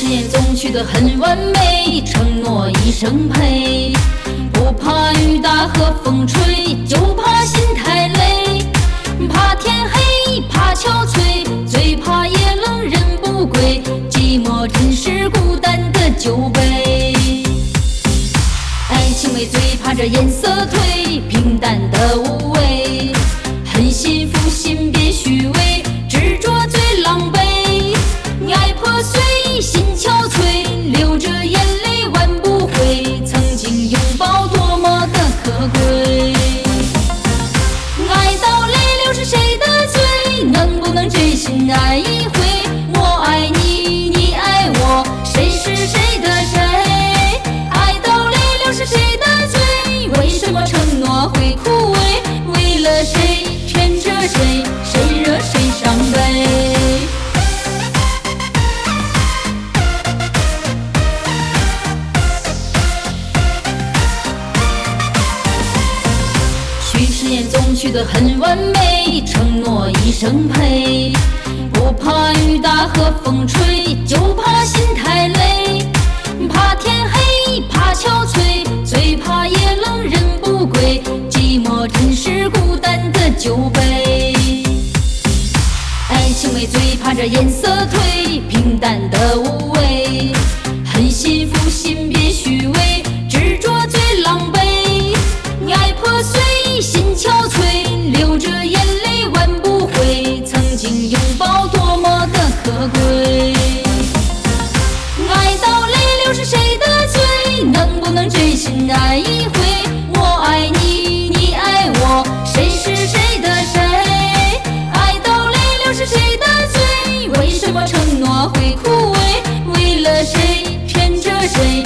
誓言总许的很完美，承诺一生陪。不怕雨打和风吹，就怕心太累。怕天黑，怕憔悴，最怕夜冷人不归。寂寞真是孤单的酒杯。爱情美，最怕这颜色褪，平淡的无味。很幸福，心爱一回？我爱你，你爱我，谁是谁的谁？爱到泪流是谁的罪？为什么承诺会枯萎？为了谁骗着谁？谁惹谁伤悲？许誓言总许得很完美，承诺一生陪。不怕雨打和风吹，就怕心太累。怕天黑，怕憔悴，最怕夜冷人不归。寂寞真是孤单的酒杯。爱情里最怕这颜色褪，平淡的无味。很幸福，心别虚伪，执着最狼狈。爱破碎，心憔悴，流着眼泪挽不回曾经拥。真心爱一回我爱你你爱我。谁是谁的谁？爱到泪流是谁的罪为什么承诺会枯萎？为了谁？骗着谁？